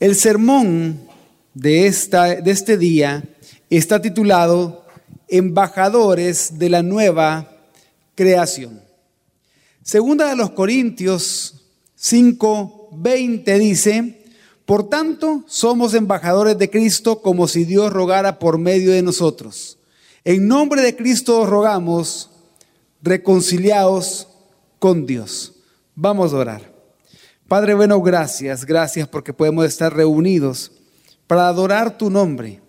El sermón de, esta, de este día está titulado Embajadores de la Nueva Creación. Segunda de los Corintios 5, 20 dice, por tanto, somos embajadores de Cristo como si Dios rogara por medio de nosotros. En nombre de Cristo os rogamos, reconciliaos con Dios. Vamos a orar. Padre bueno, gracias, gracias porque podemos estar reunidos para adorar tu nombre,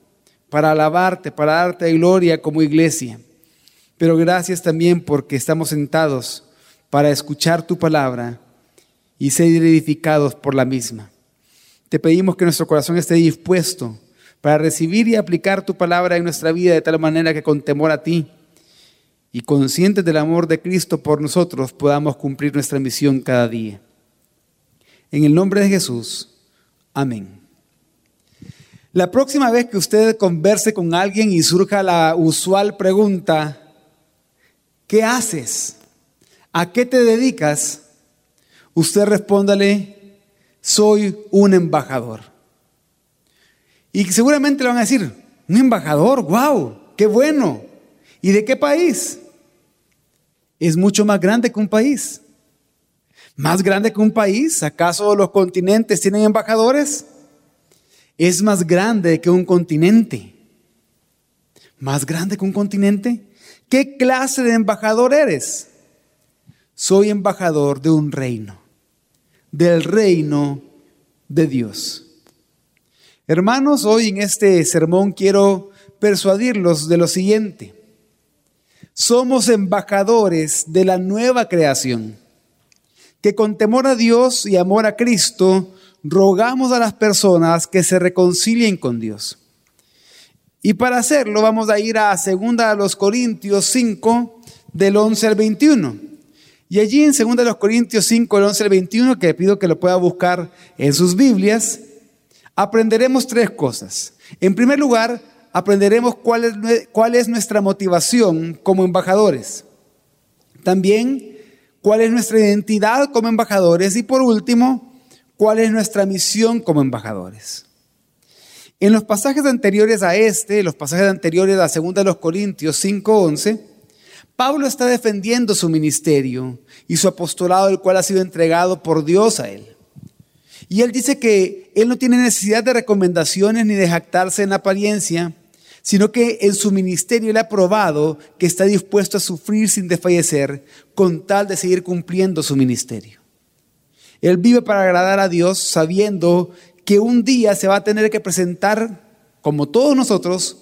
para alabarte, para darte gloria como iglesia. Pero gracias también porque estamos sentados para escuchar tu palabra y ser edificados por la misma. Te pedimos que nuestro corazón esté dispuesto para recibir y aplicar tu palabra en nuestra vida de tal manera que con temor a ti y conscientes del amor de Cristo por nosotros podamos cumplir nuestra misión cada día. En el nombre de Jesús, amén. La próxima vez que usted converse con alguien y surja la usual pregunta, ¿qué haces? ¿A qué te dedicas? Usted respóndale, soy un embajador. Y seguramente le van a decir, un embajador, wow, qué bueno. ¿Y de qué país? Es mucho más grande que un país. ¿Más grande que un país? ¿Acaso los continentes tienen embajadores? Es más grande que un continente. ¿Más grande que un continente? ¿Qué clase de embajador eres? Soy embajador de un reino, del reino de Dios. Hermanos, hoy en este sermón quiero persuadirlos de lo siguiente. Somos embajadores de la nueva creación que con temor a Dios y amor a Cristo rogamos a las personas que se reconcilien con Dios. Y para hacerlo vamos a ir a 2 de los Corintios 5 del 11 al 21. Y allí en 2 de los Corintios 5 del 11 al 21, que pido que lo pueda buscar en sus Biblias, aprenderemos tres cosas. En primer lugar, aprenderemos cuál es, cuál es nuestra motivación como embajadores. También cuál es nuestra identidad como embajadores y por último, cuál es nuestra misión como embajadores. En los pasajes anteriores a este, los pasajes anteriores a 2 de los Corintios 5:11, Pablo está defendiendo su ministerio y su apostolado, el cual ha sido entregado por Dios a él. Y él dice que él no tiene necesidad de recomendaciones ni de jactarse en apariencia, sino que en su ministerio le ha probado que está dispuesto a sufrir sin desfallecer con tal de seguir cumpliendo su ministerio. Él vive para agradar a Dios sabiendo que un día se va a tener que presentar, como todos nosotros,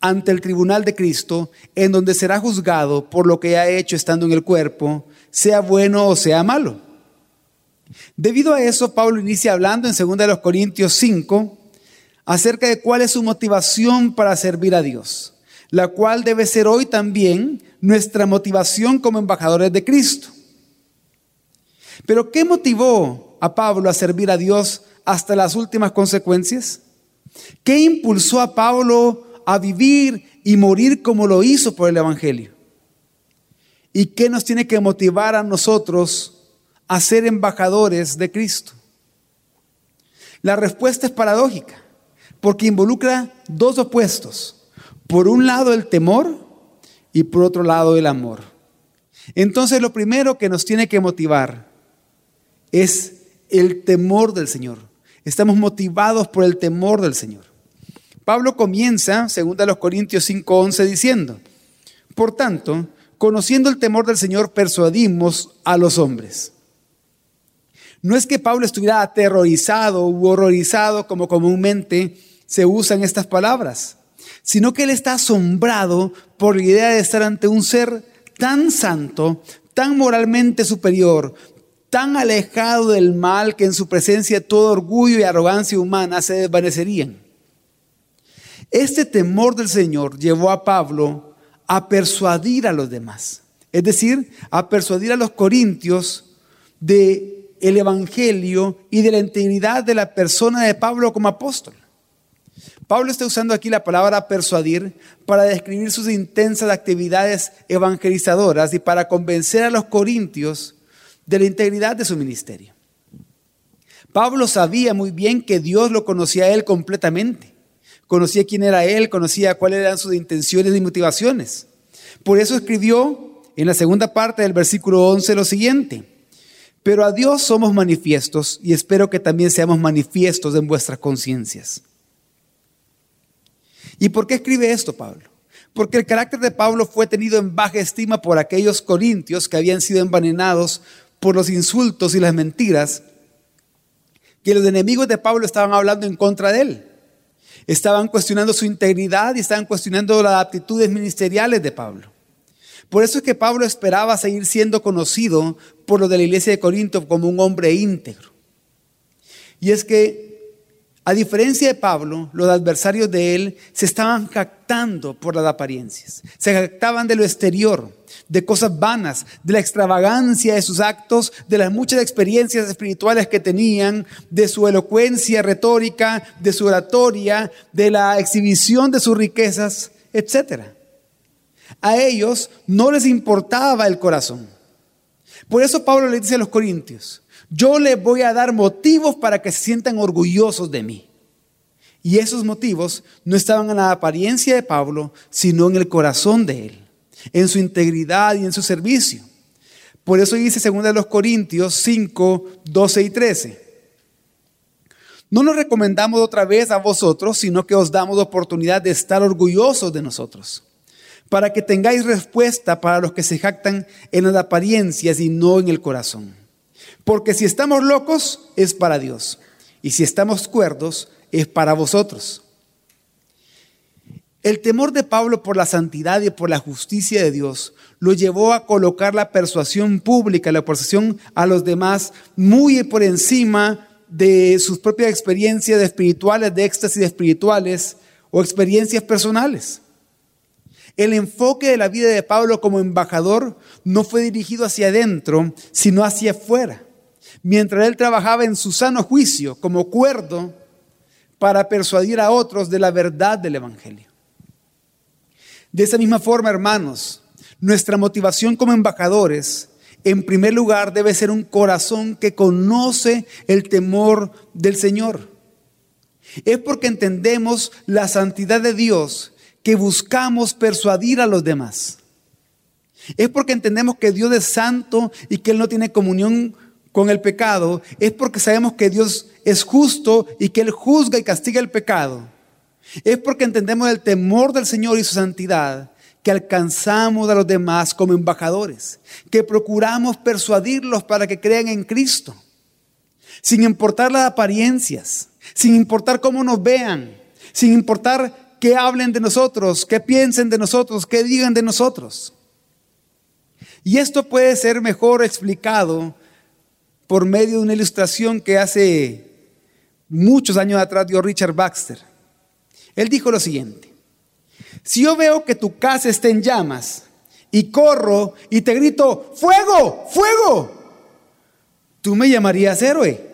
ante el tribunal de Cristo, en donde será juzgado por lo que ha hecho estando en el cuerpo, sea bueno o sea malo. Debido a eso, Pablo inicia hablando en 2 de Corintios 5, acerca de cuál es su motivación para servir a Dios, la cual debe ser hoy también nuestra motivación como embajadores de Cristo. Pero ¿qué motivó a Pablo a servir a Dios hasta las últimas consecuencias? ¿Qué impulsó a Pablo a vivir y morir como lo hizo por el Evangelio? ¿Y qué nos tiene que motivar a nosotros a ser embajadores de Cristo? La respuesta es paradójica porque involucra dos opuestos. Por un lado el temor y por otro lado el amor. Entonces lo primero que nos tiene que motivar es el temor del Señor. Estamos motivados por el temor del Señor. Pablo comienza, según a los Corintios 5:11, diciendo, por tanto, conociendo el temor del Señor, persuadimos a los hombres. No es que Pablo estuviera aterrorizado u horrorizado como comúnmente se usan estas palabras, sino que él está asombrado por la idea de estar ante un ser tan santo, tan moralmente superior, tan alejado del mal que en su presencia todo orgullo y arrogancia humana se desvanecerían. Este temor del Señor llevó a Pablo a persuadir a los demás, es decir, a persuadir a los corintios de el evangelio y de la integridad de la persona de Pablo como apóstol. Pablo está usando aquí la palabra persuadir para describir sus intensas actividades evangelizadoras y para convencer a los corintios de la integridad de su ministerio. Pablo sabía muy bien que Dios lo conocía a él completamente. Conocía quién era él, conocía cuáles eran sus intenciones y motivaciones. Por eso escribió en la segunda parte del versículo 11 lo siguiente. Pero a Dios somos manifiestos y espero que también seamos manifiestos en vuestras conciencias. ¿Y por qué escribe esto Pablo? Porque el carácter de Pablo fue tenido en baja estima por aquellos corintios que habían sido envenenados por los insultos y las mentiras que los enemigos de Pablo estaban hablando en contra de él. Estaban cuestionando su integridad y estaban cuestionando las aptitudes ministeriales de Pablo. Por eso es que Pablo esperaba seguir siendo conocido por los de la iglesia de Corinto como un hombre íntegro. Y es que a diferencia de Pablo, los adversarios de él se estaban jactando por las apariencias. Se jactaban de lo exterior, de cosas vanas, de la extravagancia de sus actos, de las muchas experiencias espirituales que tenían, de su elocuencia retórica, de su oratoria, de la exhibición de sus riquezas, etc. A ellos no les importaba el corazón. Por eso Pablo le dice a los corintios, yo les voy a dar motivos para que se sientan orgullosos de mí. Y esos motivos no estaban en la apariencia de Pablo, sino en el corazón de él, en su integridad y en su servicio. Por eso dice 2 Corintios 5, 12 y 13. No nos recomendamos otra vez a vosotros, sino que os damos oportunidad de estar orgullosos de nosotros, para que tengáis respuesta para los que se jactan en las apariencias y no en el corazón. Porque si estamos locos, es para Dios. Y si estamos cuerdos, es para vosotros. El temor de Pablo por la santidad y por la justicia de Dios lo llevó a colocar la persuasión pública, la persuasión a los demás muy por encima de sus propias experiencias espirituales, de éxtasis espirituales o experiencias personales. El enfoque de la vida de Pablo como embajador no fue dirigido hacia adentro, sino hacia afuera mientras él trabajaba en su sano juicio como cuerdo para persuadir a otros de la verdad del Evangelio. De esa misma forma, hermanos, nuestra motivación como embajadores, en primer lugar, debe ser un corazón que conoce el temor del Señor. Es porque entendemos la santidad de Dios que buscamos persuadir a los demás. Es porque entendemos que Dios es santo y que Él no tiene comunión con el pecado es porque sabemos que Dios es justo y que Él juzga y castiga el pecado. Es porque entendemos el temor del Señor y su santidad que alcanzamos a los demás como embajadores, que procuramos persuadirlos para que crean en Cristo, sin importar las apariencias, sin importar cómo nos vean, sin importar qué hablen de nosotros, qué piensen de nosotros, qué digan de nosotros. Y esto puede ser mejor explicado por medio de una ilustración que hace muchos años atrás dio Richard Baxter. Él dijo lo siguiente, si yo veo que tu casa está en llamas y corro y te grito, fuego, fuego, tú me llamarías héroe.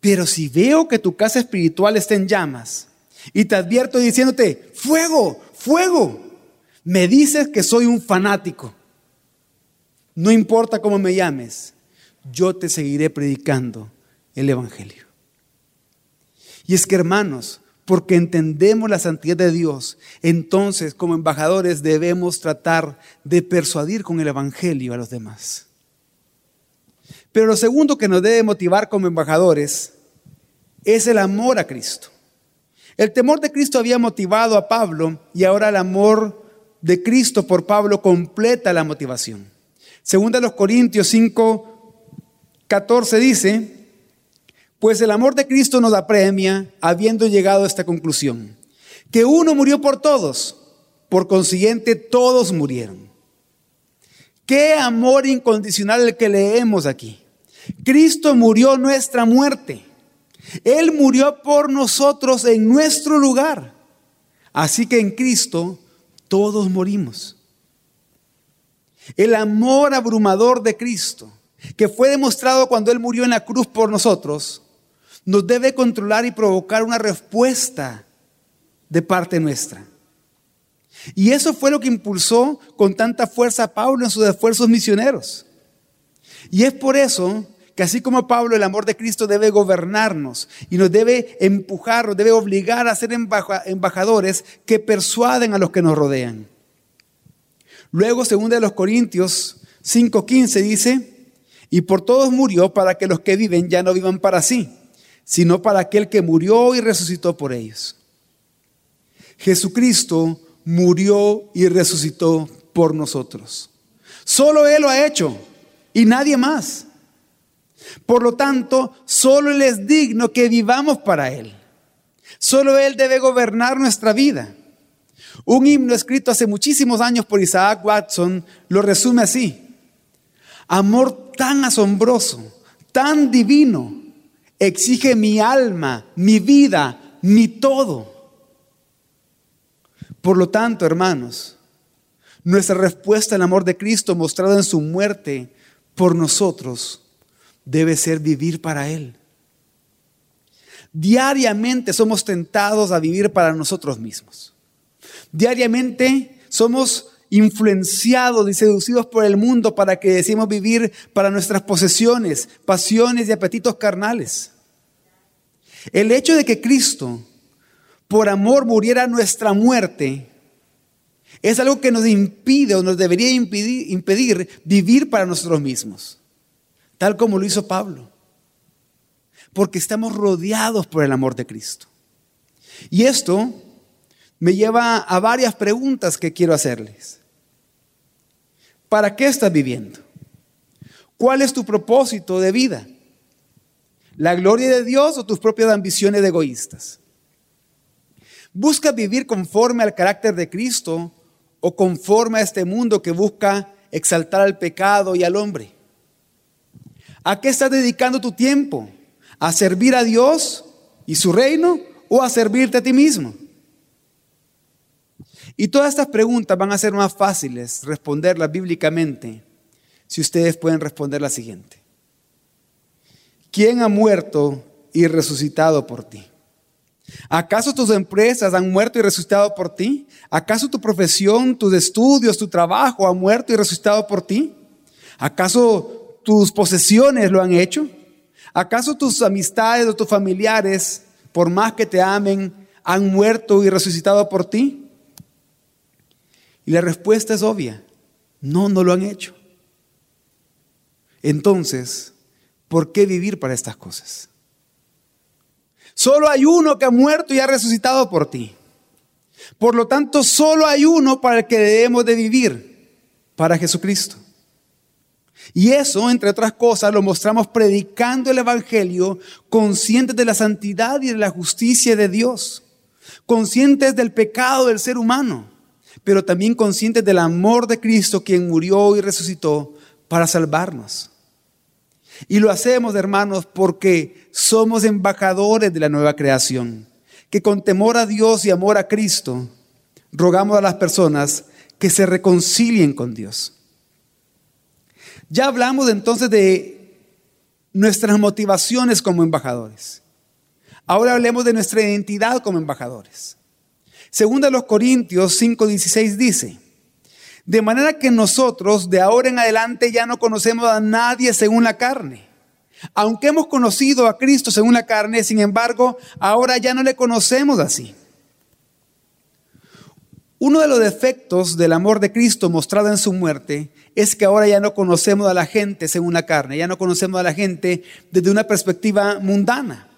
Pero si veo que tu casa espiritual está en llamas y te advierto diciéndote, fuego, fuego, me dices que soy un fanático. No importa cómo me llames, yo te seguiré predicando el Evangelio. Y es que hermanos, porque entendemos la santidad de Dios, entonces como embajadores debemos tratar de persuadir con el Evangelio a los demás. Pero lo segundo que nos debe motivar como embajadores es el amor a Cristo. El temor de Cristo había motivado a Pablo y ahora el amor de Cristo por Pablo completa la motivación. Segunda los Corintios 5, 14 dice, pues el amor de Cristo nos apremia habiendo llegado a esta conclusión, que uno murió por todos, por consiguiente todos murieron. Qué amor incondicional el que leemos aquí. Cristo murió nuestra muerte. Él murió por nosotros en nuestro lugar. Así que en Cristo todos morimos. El amor abrumador de Cristo que fue demostrado cuando Él murió en la cruz por nosotros, nos debe controlar y provocar una respuesta de parte nuestra. Y eso fue lo que impulsó con tanta fuerza a Pablo en sus esfuerzos misioneros. Y es por eso que así como Pablo, el amor de Cristo debe gobernarnos y nos debe empujar, nos debe obligar a ser embajadores que persuaden a los que nos rodean. Luego, según de los Corintios 5:15 dice, y por todos murió para que los que viven ya no vivan para sí, sino para aquel que murió y resucitó por ellos. Jesucristo murió y resucitó por nosotros. Solo Él lo ha hecho y nadie más. Por lo tanto, solo Él es digno que vivamos para Él. Solo Él debe gobernar nuestra vida. Un himno escrito hace muchísimos años por Isaac Watson lo resume así. Amor tan asombroso, tan divino, exige mi alma, mi vida, mi todo. Por lo tanto, hermanos, nuestra respuesta al amor de Cristo mostrado en su muerte por nosotros debe ser vivir para Él. Diariamente somos tentados a vivir para nosotros mismos. Diariamente somos influenciados y seducidos por el mundo para que decimos vivir para nuestras posesiones, pasiones y apetitos carnales. El hecho de que Cristo, por amor, muriera nuestra muerte, es algo que nos impide o nos debería impedir, impedir vivir para nosotros mismos, tal como lo hizo Pablo, porque estamos rodeados por el amor de Cristo. Y esto me lleva a varias preguntas que quiero hacerles. ¿Para qué estás viviendo? ¿Cuál es tu propósito de vida? ¿La gloria de Dios o tus propias ambiciones egoístas? ¿Buscas vivir conforme al carácter de Cristo o conforme a este mundo que busca exaltar al pecado y al hombre? ¿A qué estás dedicando tu tiempo? ¿A servir a Dios y su reino o a servirte a ti mismo? Y todas estas preguntas van a ser más fáciles responderlas bíblicamente si ustedes pueden responder la siguiente. ¿Quién ha muerto y resucitado por ti? ¿Acaso tus empresas han muerto y resucitado por ti? ¿Acaso tu profesión, tus estudios, tu trabajo han muerto y resucitado por ti? ¿Acaso tus posesiones lo han hecho? ¿Acaso tus amistades o tus familiares, por más que te amen, han muerto y resucitado por ti? Y la respuesta es obvia. No, no lo han hecho. Entonces, ¿por qué vivir para estas cosas? Solo hay uno que ha muerto y ha resucitado por ti. Por lo tanto, solo hay uno para el que debemos de vivir, para Jesucristo. Y eso, entre otras cosas, lo mostramos predicando el Evangelio, conscientes de la santidad y de la justicia de Dios, conscientes del pecado del ser humano pero también conscientes del amor de Cristo, quien murió y resucitó para salvarnos. Y lo hacemos, hermanos, porque somos embajadores de la nueva creación, que con temor a Dios y amor a Cristo, rogamos a las personas que se reconcilien con Dios. Ya hablamos entonces de nuestras motivaciones como embajadores. Ahora hablemos de nuestra identidad como embajadores. Segunda los Corintios 5:16 dice, de manera que nosotros de ahora en adelante ya no conocemos a nadie según la carne. Aunque hemos conocido a Cristo según la carne, sin embargo, ahora ya no le conocemos así. Uno de los defectos del amor de Cristo mostrado en su muerte es que ahora ya no conocemos a la gente según la carne, ya no conocemos a la gente desde una perspectiva mundana,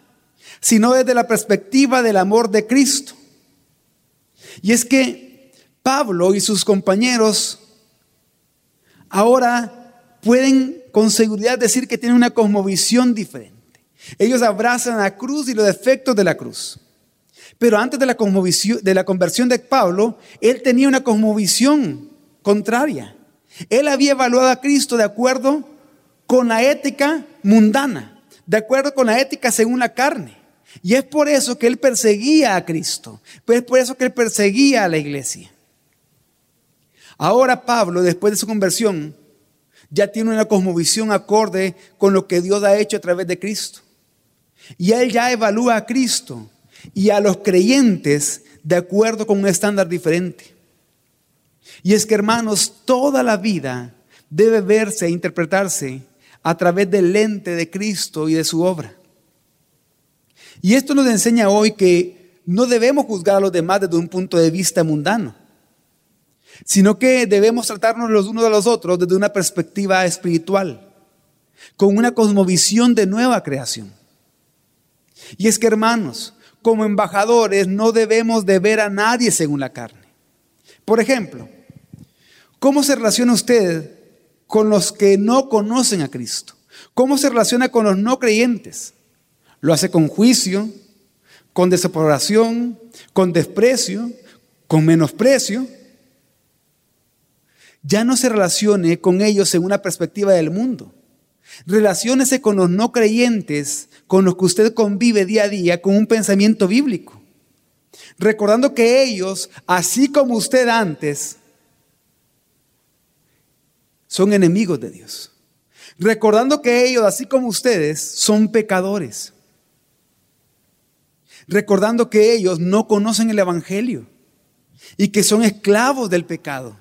sino desde la perspectiva del amor de Cristo. Y es que Pablo y sus compañeros ahora pueden con seguridad decir que tienen una cosmovisión diferente. Ellos abrazan la cruz y los defectos de la cruz. Pero antes de la, de la conversión de Pablo, él tenía una cosmovisión contraria. Él había evaluado a Cristo de acuerdo con la ética mundana, de acuerdo con la ética según la carne. Y es por eso que él perseguía a Cristo. Pues es por eso que él perseguía a la iglesia. Ahora Pablo, después de su conversión, ya tiene una cosmovisión acorde con lo que Dios ha hecho a través de Cristo. Y él ya evalúa a Cristo y a los creyentes de acuerdo con un estándar diferente. Y es que, hermanos, toda la vida debe verse e interpretarse a través del lente de Cristo y de su obra. Y esto nos enseña hoy que no debemos juzgar a los demás desde un punto de vista mundano, sino que debemos tratarnos los unos a los otros desde una perspectiva espiritual, con una cosmovisión de nueva creación. Y es que hermanos, como embajadores no debemos de ver a nadie según la carne. Por ejemplo, ¿cómo se relaciona usted con los que no conocen a Cristo? ¿Cómo se relaciona con los no creyentes? Lo hace con juicio, con desaprobación, con desprecio, con menosprecio. Ya no se relacione con ellos en una perspectiva del mundo. Relaciónese con los no creyentes con los que usted convive día a día con un pensamiento bíblico. Recordando que ellos, así como usted antes, son enemigos de Dios. Recordando que ellos, así como ustedes, son pecadores. Recordando que ellos no conocen el Evangelio y que son esclavos del pecado.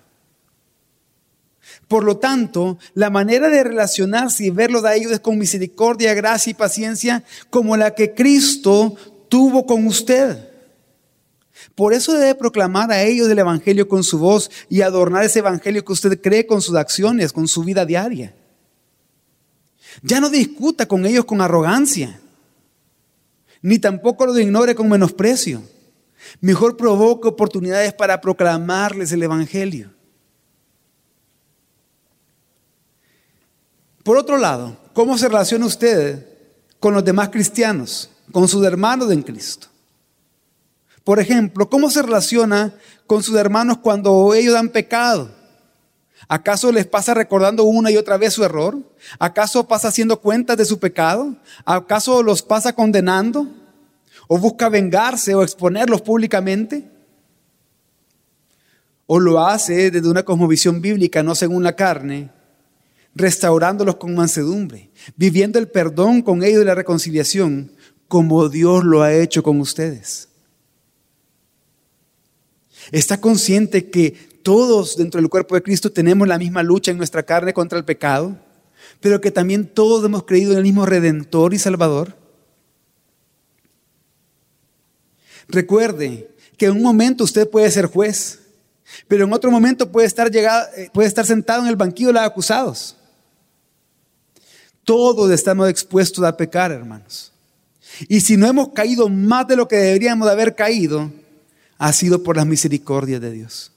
Por lo tanto, la manera de relacionarse y verlos a ellos es con misericordia, gracia y paciencia como la que Cristo tuvo con usted. Por eso debe proclamar a ellos el Evangelio con su voz y adornar ese Evangelio que usted cree con sus acciones, con su vida diaria. Ya no discuta con ellos con arrogancia, ni tampoco lo ignore con menosprecio. Mejor provoque oportunidades para proclamarles el Evangelio. Por otro lado, ¿cómo se relaciona usted con los demás cristianos, con sus hermanos en Cristo? Por ejemplo, ¿cómo se relaciona con sus hermanos cuando ellos han pecado? ¿Acaso les pasa recordando una y otra vez su error? ¿Acaso pasa haciendo cuentas de su pecado? ¿Acaso los pasa condenando? ¿O busca vengarse o exponerlos públicamente? ¿O lo hace desde una cosmovisión bíblica, no según la carne, restaurándolos con mansedumbre, viviendo el perdón con ellos y la reconciliación, como Dios lo ha hecho con ustedes. ¿Está consciente que todos dentro del cuerpo de Cristo tenemos la misma lucha en nuestra carne contra el pecado? Pero que también todos hemos creído en el mismo Redentor y Salvador. Recuerde que en un momento usted puede ser juez, pero en otro momento puede estar, llegado, eh, puede estar sentado en el banquillo de los acusados. Todos estamos expuestos a pecar, hermanos. Y si no hemos caído más de lo que deberíamos de haber caído, ha sido por las misericordias de Dios.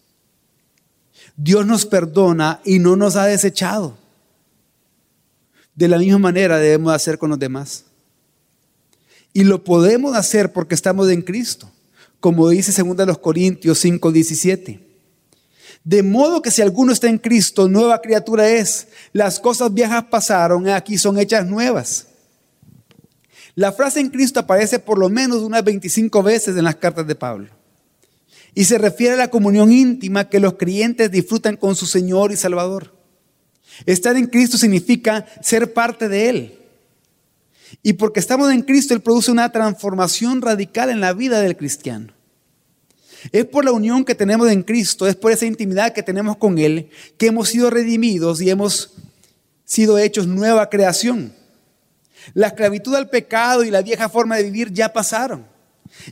Dios nos perdona y no nos ha desechado. De la misma manera debemos hacer con los demás. Y lo podemos hacer porque estamos en Cristo, como dice 2 Corintios 5, 17. De modo que si alguno está en Cristo, nueva criatura es. Las cosas viejas pasaron, aquí son hechas nuevas. La frase en Cristo aparece por lo menos unas 25 veces en las cartas de Pablo. Y se refiere a la comunión íntima que los creyentes disfrutan con su Señor y Salvador. Estar en Cristo significa ser parte de Él. Y porque estamos en Cristo, Él produce una transformación radical en la vida del cristiano. Es por la unión que tenemos en Cristo, es por esa intimidad que tenemos con Él, que hemos sido redimidos y hemos sido hechos nueva creación. La esclavitud al pecado y la vieja forma de vivir ya pasaron.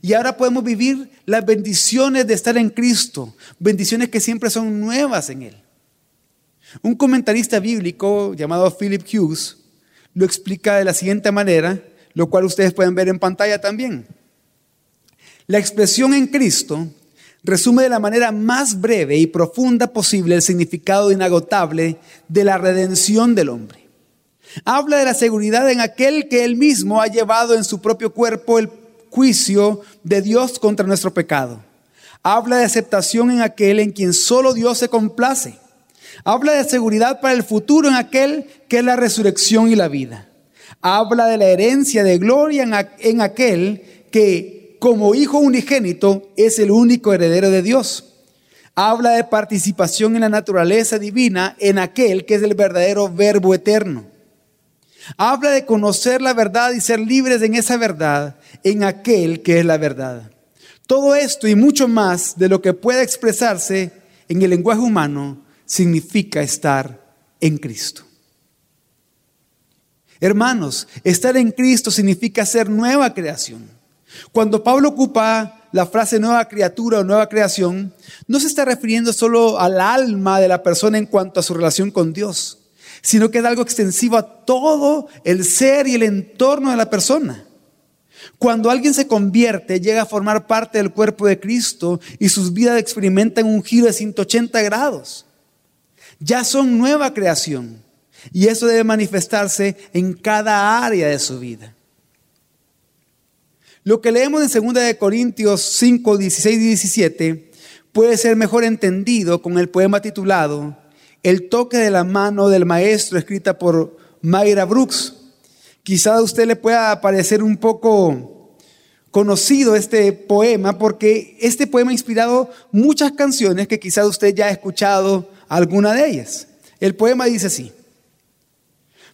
Y ahora podemos vivir las bendiciones de estar en Cristo, bendiciones que siempre son nuevas en Él. Un comentarista bíblico llamado Philip Hughes lo explica de la siguiente manera, lo cual ustedes pueden ver en pantalla también. La expresión en Cristo resume de la manera más breve y profunda posible el significado inagotable de la redención del hombre. Habla de la seguridad en aquel que él mismo ha llevado en su propio cuerpo el juicio de Dios contra nuestro pecado. Habla de aceptación en aquel en quien solo Dios se complace. Habla de seguridad para el futuro en aquel que es la resurrección y la vida. Habla de la herencia de gloria en, aquel que como hijo unigénito es el único heredero de Dios. Habla de participación en la naturaleza divina en aquel que es el verdadero verbo eterno. Habla de conocer la verdad y ser libres en esa verdad, en aquel que es la verdad. Todo esto y mucho más de lo que pueda expresarse en el lenguaje humano significa estar en Cristo. Hermanos, estar en Cristo significa ser nueva creación. Cuando Pablo ocupa la frase nueva criatura o nueva creación, no se está refiriendo solo al alma de la persona en cuanto a su relación con Dios, sino que es algo extensivo a todo el ser y el entorno de la persona. Cuando alguien se convierte, llega a formar parte del cuerpo de Cristo y sus vidas experimentan un giro de 180 grados. Ya son nueva creación y eso debe manifestarse en cada área de su vida. Lo que leemos en 2 Corintios 5, 16 y 17 puede ser mejor entendido con el poema titulado El toque de la mano del maestro, escrita por Mayra Brooks. Quizá a usted le pueda parecer un poco conocido este poema porque este poema ha inspirado muchas canciones que quizá usted ya ha escuchado alguna de ellas. El poema dice así,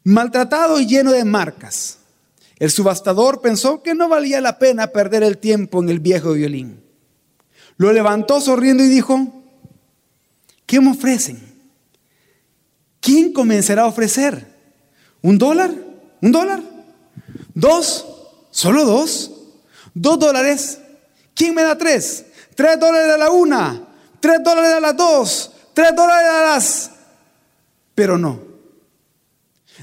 maltratado y lleno de marcas, el subastador pensó que no valía la pena perder el tiempo en el viejo violín. Lo levantó sonriendo y dijo, ¿qué me ofrecen? ¿Quién comenzará a ofrecer? ¿Un dólar? ¿Un dólar? ¿Dos? ¿Solo dos? ¿Dos dólares? ¿Quién me da tres? Tres dólares a la una, tres dólares a las dos, tres dólares a las... Pero no.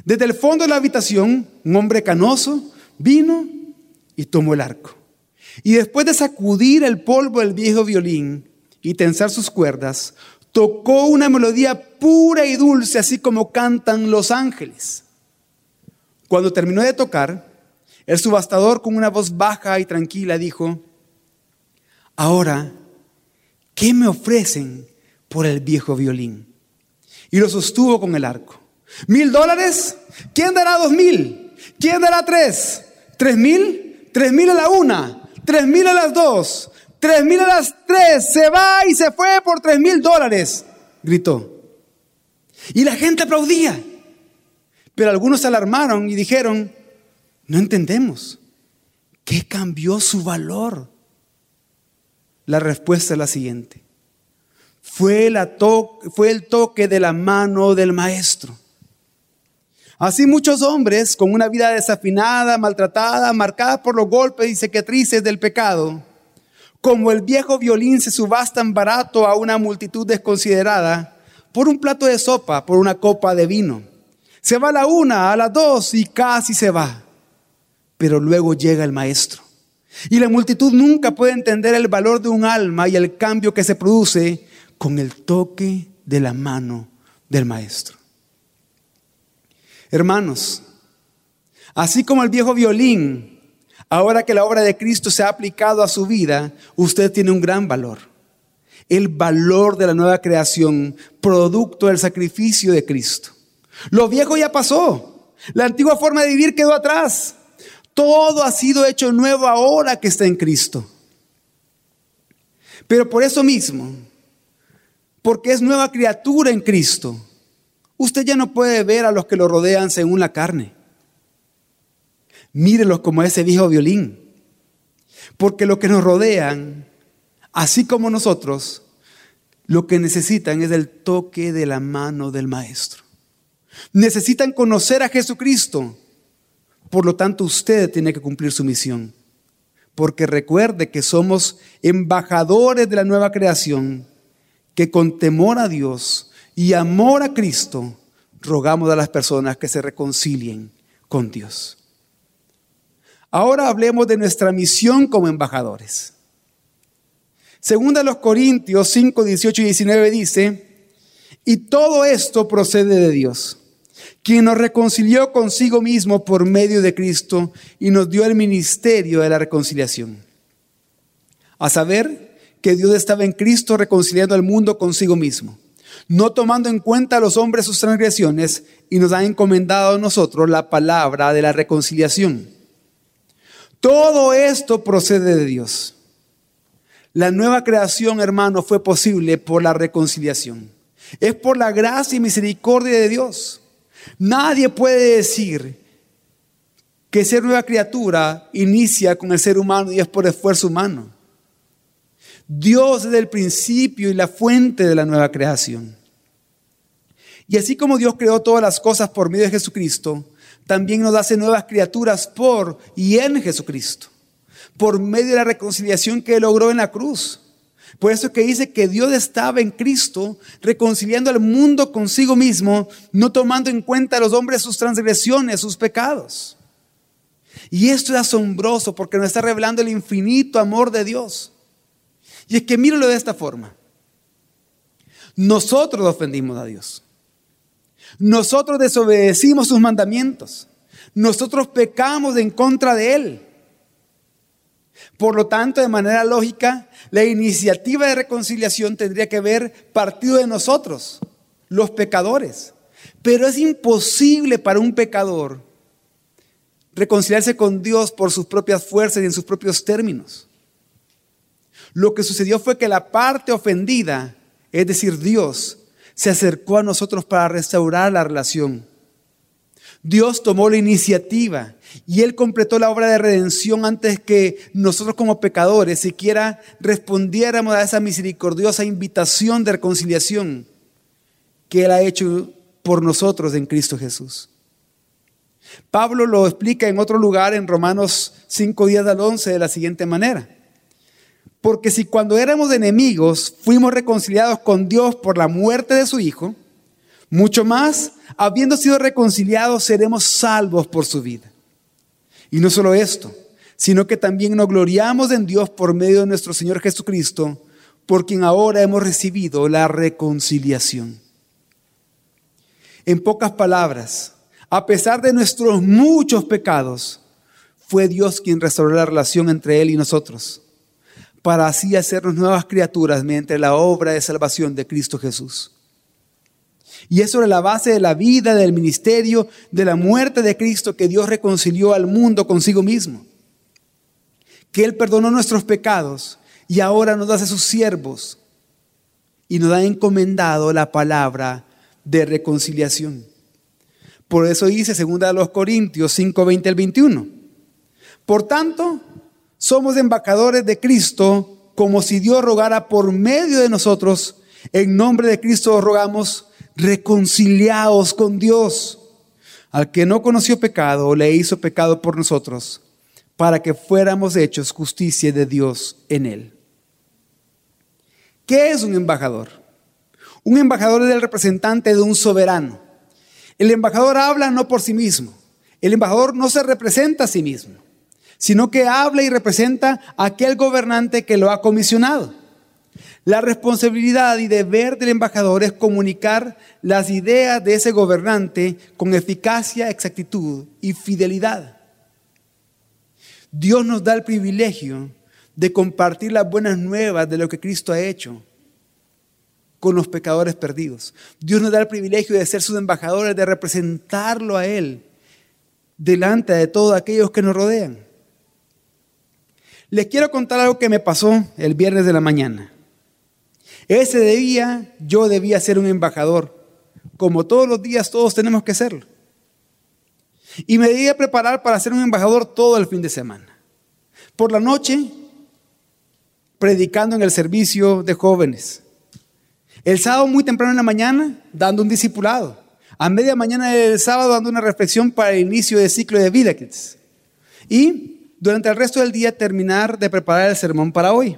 Desde el fondo de la habitación, un hombre canoso vino y tomó el arco. Y después de sacudir el polvo del viejo violín y tensar sus cuerdas, tocó una melodía pura y dulce, así como cantan los ángeles. Cuando terminó de tocar, el subastador con una voz baja y tranquila dijo, ahora, ¿qué me ofrecen por el viejo violín? Y lo sostuvo con el arco. ¿Mil dólares? ¿Quién dará dos mil? ¿Quién dará tres? ¿Tres mil? ¿Tres mil a la una? ¿Tres mil a las dos? ¿Tres mil a las tres? Se va y se fue por tres mil dólares, gritó. Y la gente aplaudía. Pero algunos se alarmaron y dijeron, no entendemos. ¿Qué cambió su valor? La respuesta es la siguiente. Fue, fue el toque de la mano del maestro. Así muchos hombres con una vida desafinada, maltratada, marcada por los golpes y cicatrices del pecado, como el viejo violín se subastan barato a una multitud desconsiderada por un plato de sopa, por una copa de vino. Se va a la una, a las dos y casi se va. Pero luego llega el maestro. Y la multitud nunca puede entender el valor de un alma y el cambio que se produce con el toque de la mano del maestro. Hermanos, así como el viejo violín, ahora que la obra de Cristo se ha aplicado a su vida, usted tiene un gran valor. El valor de la nueva creación, producto del sacrificio de Cristo. Lo viejo ya pasó. La antigua forma de vivir quedó atrás. Todo ha sido hecho nuevo ahora que está en Cristo. Pero por eso mismo, porque es nueva criatura en Cristo, Usted ya no puede ver a los que lo rodean según la carne. Mírelos como ese viejo violín. Porque los que nos rodean, así como nosotros, lo que necesitan es el toque de la mano del Maestro. Necesitan conocer a Jesucristo. Por lo tanto, usted tiene que cumplir su misión. Porque recuerde que somos embajadores de la nueva creación, que con temor a Dios y amor a Cristo, rogamos a las personas que se reconcilien con Dios. Ahora hablemos de nuestra misión como embajadores. Segunda los Corintios 5, 18 y 19 dice, y todo esto procede de Dios, quien nos reconcilió consigo mismo por medio de Cristo y nos dio el ministerio de la reconciliación. A saber que Dios estaba en Cristo reconciliando al mundo consigo mismo no tomando en cuenta a los hombres sus transgresiones, y nos ha encomendado a nosotros la palabra de la reconciliación. Todo esto procede de Dios. La nueva creación, hermano, fue posible por la reconciliación. Es por la gracia y misericordia de Dios. Nadie puede decir que ser nueva criatura inicia con el ser humano y es por esfuerzo humano. Dios es el principio y la fuente de la nueva creación. Y así como Dios creó todas las cosas por medio de Jesucristo, también nos hace nuevas criaturas por y en Jesucristo, por medio de la reconciliación que logró en la cruz. Por eso que dice que Dios estaba en Cristo reconciliando al mundo consigo mismo, no tomando en cuenta a los hombres sus transgresiones, sus pecados. Y esto es asombroso porque nos está revelando el infinito amor de Dios. Y es que míralo de esta forma. Nosotros ofendimos a Dios. Nosotros desobedecimos sus mandamientos. Nosotros pecamos en contra de Él. Por lo tanto, de manera lógica, la iniciativa de reconciliación tendría que haber partido de nosotros, los pecadores. Pero es imposible para un pecador reconciliarse con Dios por sus propias fuerzas y en sus propios términos. Lo que sucedió fue que la parte ofendida, es decir, Dios, se acercó a nosotros para restaurar la relación. Dios tomó la iniciativa y Él completó la obra de redención antes que nosotros como pecadores siquiera respondiéramos a esa misericordiosa invitación de reconciliación que Él ha hecho por nosotros en Cristo Jesús. Pablo lo explica en otro lugar en Romanos 5, 10 al 11 de la siguiente manera. Porque si cuando éramos enemigos fuimos reconciliados con Dios por la muerte de su Hijo, mucho más, habiendo sido reconciliados, seremos salvos por su vida. Y no solo esto, sino que también nos gloriamos en Dios por medio de nuestro Señor Jesucristo, por quien ahora hemos recibido la reconciliación. En pocas palabras, a pesar de nuestros muchos pecados, fue Dios quien restauró la relación entre Él y nosotros, para así hacernos nuevas criaturas mediante la obra de salvación de Cristo Jesús. Y es sobre la base de la vida, del ministerio, de la muerte de Cristo que Dios reconcilió al mundo consigo mismo. Que Él perdonó nuestros pecados y ahora nos hace sus siervos y nos ha encomendado la palabra de reconciliación. Por eso dice 2 los Corintios 5, 20 al 21. Por tanto, somos embajadores de Cristo, como si Dios rogara por medio de nosotros. En nombre de Cristo rogamos, reconciliaos con Dios. Al que no conoció pecado, le hizo pecado por nosotros, para que fuéramos hechos justicia de Dios en él. ¿Qué es un embajador? Un embajador es el representante de un soberano. El embajador habla no por sí mismo. El embajador no se representa a sí mismo, sino que habla y representa a aquel gobernante que lo ha comisionado. La responsabilidad y deber del embajador es comunicar las ideas de ese gobernante con eficacia, exactitud y fidelidad. Dios nos da el privilegio de compartir las buenas nuevas de lo que Cristo ha hecho con los pecadores perdidos. Dios nos da el privilegio de ser sus embajadores, de representarlo a Él delante de todos aquellos que nos rodean. Les quiero contar algo que me pasó el viernes de la mañana. Ese día yo debía ser un embajador. Como todos los días todos tenemos que serlo. Y me debía preparar para ser un embajador todo el fin de semana. Por la noche, predicando en el servicio de jóvenes. El sábado muy temprano en la mañana, dando un discipulado. A media mañana del sábado, dando una reflexión para el inicio del ciclo de vida. Y durante el resto del día, terminar de preparar el sermón para hoy.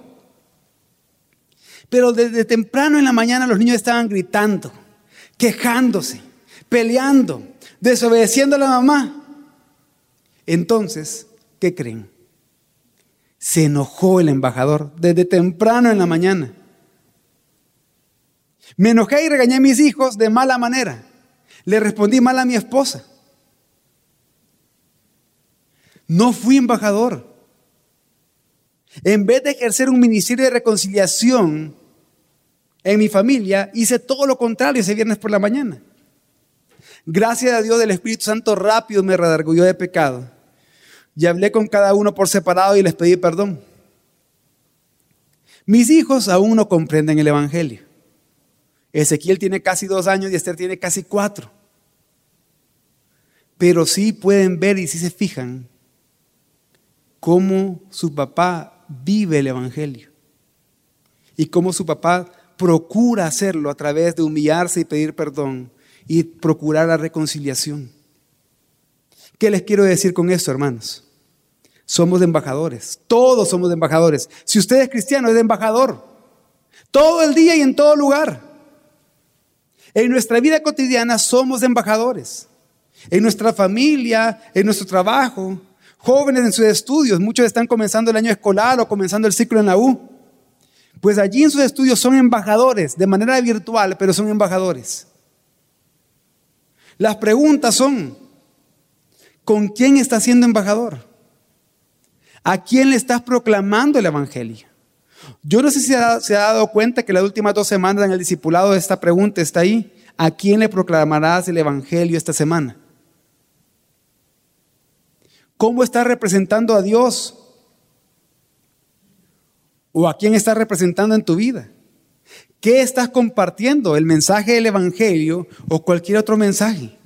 Pero desde temprano en la mañana los niños estaban gritando, quejándose, peleando, desobedeciendo a la mamá. Entonces, ¿qué creen? Se enojó el embajador desde temprano en la mañana. Me enojé y regañé a mis hijos de mala manera. Le respondí mal a mi esposa. No fui embajador. En vez de ejercer un ministerio de reconciliación en mi familia, hice todo lo contrario ese viernes por la mañana. Gracias a Dios del Espíritu Santo rápido me redarguyó de pecado. Y hablé con cada uno por separado y les pedí perdón. Mis hijos aún no comprenden el Evangelio. Ezequiel tiene casi dos años y Esther tiene casi cuatro. Pero sí pueden ver y sí se fijan cómo su papá vive el Evangelio y cómo su papá procura hacerlo a través de humillarse y pedir perdón y procurar la reconciliación. ¿Qué les quiero decir con esto, hermanos? Somos embajadores, todos somos embajadores. Si usted es cristiano, es embajador. Todo el día y en todo lugar. En nuestra vida cotidiana somos embajadores. En nuestra familia, en nuestro trabajo, jóvenes en sus estudios, muchos están comenzando el año escolar o comenzando el ciclo en la U. Pues allí en sus estudios son embajadores, de manera virtual, pero son embajadores. Las preguntas son, ¿con quién estás siendo embajador? ¿A quién le estás proclamando el Evangelio? Yo no sé si se ha, dado cuenta que las últimas dos semanas en el discipulado esta pregunta está ahí. ¿A quién le proclamarás el Evangelio esta semana? ¿Cómo estás representando a Dios? ¿O a quién estás representando en tu vida? ¿Qué estás compartiendo? ¿El mensaje del Evangelio o cualquier otro mensaje?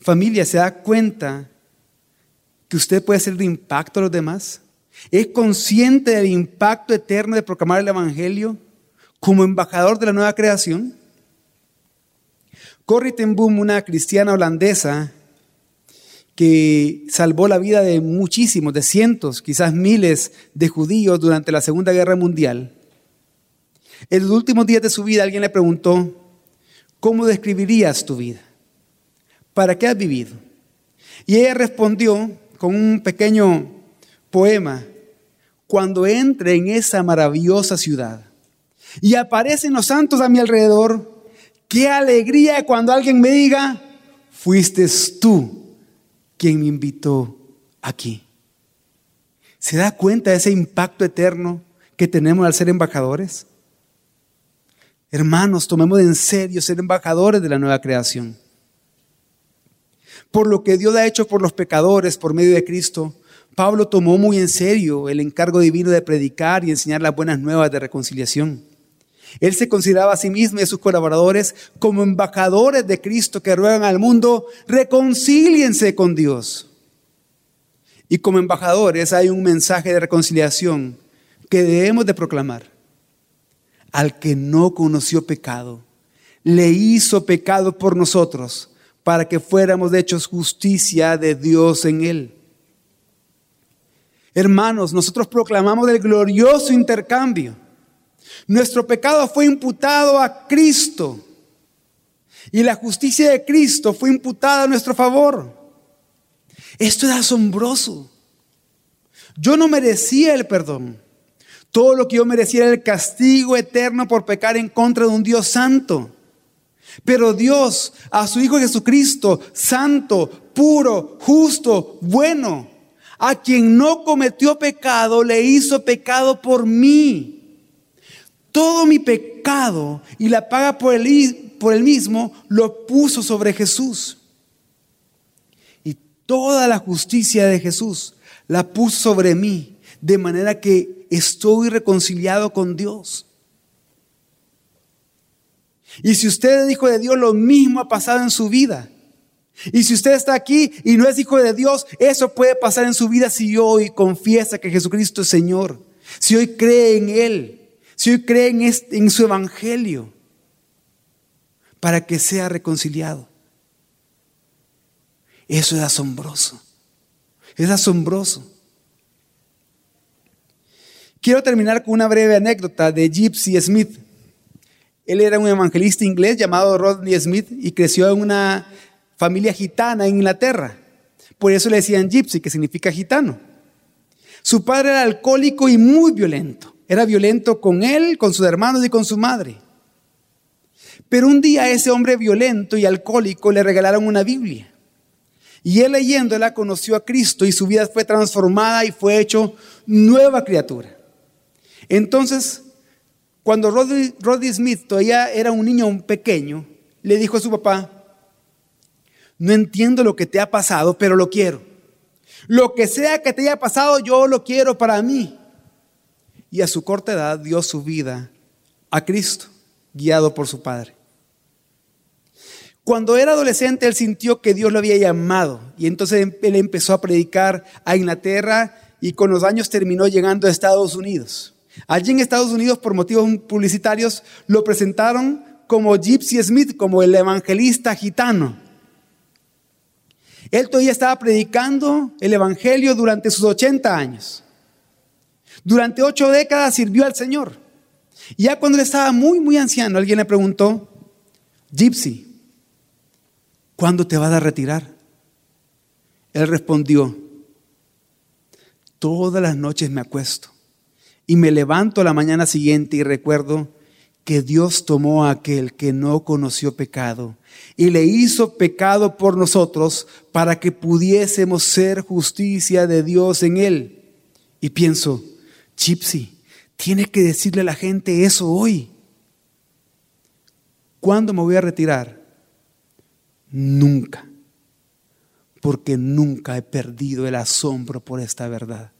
Familia, ¿se da cuenta que usted puede hacer de impacto a los demás? ¿Es consciente del impacto eterno de proclamar el Evangelio como embajador de la nueva creación? Corrie ten Boom, una cristiana holandesa que salvó la vida de muchísimos, de cientos, quizás miles de judíos durante la Segunda Guerra Mundial. En los últimos días de su vida alguien le preguntó, ¿cómo describirías tu vida? ¿Para qué has vivido? Y ella respondió con un pequeño poema, cuando entre en esa maravillosa ciudad y aparecen los santos a mi alrededor, qué alegría cuando alguien me diga, fuiste tú quien me invitó aquí. ¿Se da cuenta de ese impacto eterno que tenemos al ser embajadores? Hermanos, tomemos en serio ser embajadores de la nueva creación. Por lo que Dios ha hecho por los pecadores por medio de Cristo, Pablo tomó muy en serio el encargo divino de predicar y enseñar las buenas nuevas de reconciliación. Él se consideraba a sí mismo y a sus colaboradores como embajadores de Cristo que ruegan al mundo, reconcíliense con Dios. Y como embajadores hay un mensaje de reconciliación que debemos de proclamar. Al que no conoció pecado, le hizo pecado por nosotros para que fuéramos hechos justicia de Dios en él. Hermanos, nosotros proclamamos el glorioso intercambio nuestro pecado fue imputado a Cristo y la justicia de Cristo fue imputada a nuestro favor. Esto es asombroso. Yo no merecía el perdón. Todo lo que yo merecía era el castigo eterno por pecar en contra de un Dios santo. Pero Dios, a su Hijo Jesucristo, santo, puro, justo, bueno, a quien no cometió pecado, le hizo pecado por mí todo mi pecado y la paga por el, por mismo lo puso sobre Jesús. Y toda la justicia de Jesús la puso sobre mí, de manera que estoy reconciliado con Dios. Y si usted es hijo de Dios, lo mismo ha pasado en su vida. Y si usted está aquí y no es hijo de Dios, eso puede pasar en su vida si hoy confiesa que Jesucristo es Señor, si hoy cree en Él si hoy cree en, en su evangelio, para que sea reconciliado. Eso es asombroso. Es asombroso. Quiero terminar con una breve anécdota de Gypsy Smith. Él era un evangelista inglés llamado Rodney Smith y creció en una familia gitana en Inglaterra. Por eso le decían Gypsy, que significa gitano. Su padre era alcohólico y muy violento. Era violento con él, con sus hermanos y con su madre. Pero un día ese hombre violento y alcohólico le regalaron una Biblia. Y él leyéndola conoció a Cristo y su vida fue transformada y fue hecho nueva criatura. Entonces, cuando Roddy, Smith todavía era un niño pequeño, le dijo a su papá, no entiendo lo que te ha pasado, pero lo quiero. Lo que sea que te haya pasado, yo lo quiero para mí y a su corta edad dio su vida a Cristo, guiado por su Padre. Cuando era adolescente, él sintió que Dios lo había llamado y entonces em, él empezó a predicar a Inglaterra y con los años terminó llegando a Estados Unidos. Allí en Estados Unidos, por motivos publicitarios, lo presentaron como Gypsy Smith, como el evangelista gitano. Él todavía estaba predicando el Evangelio durante sus 80 años. Durante ocho décadas sirvió al Señor. Y ya cuando él estaba muy, muy anciano, alguien le preguntó, Gypsy, ¿cuándo te vas a retirar? Él respondió, todas las noches me acuesto y me levanto la mañana siguiente y recuerdo que Dios tomó a aquel que no conoció pecado y le hizo pecado por nosotros para que pudiésemos ser justicia de Dios en él. Y pienso, Chipsy, tiene que decirle a la gente eso hoy. ¿Cuándo me voy a retirar? Nunca, porque nunca he perdido el asombro por esta verdad.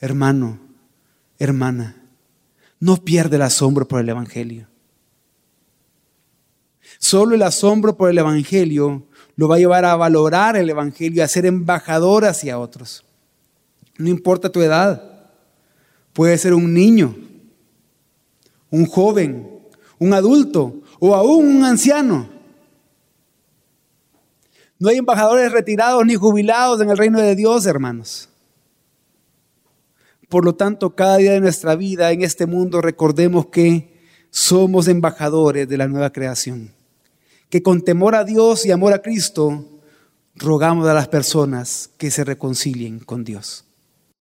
Hermano, hermana, no pierda el asombro por el Evangelio. Solo el asombro por el Evangelio lo va a llevar a valorar el Evangelio, a ser embajador hacia otros. No importa tu edad, puede ser un niño, un joven, un adulto o aún un anciano. No hay embajadores retirados ni jubilados en el reino de Dios, hermanos. Por lo tanto, cada día de nuestra vida en este mundo recordemos que somos embajadores de la nueva creación. Que con temor a Dios y amor a Cristo rogamos a las personas que se reconcilien con Dios.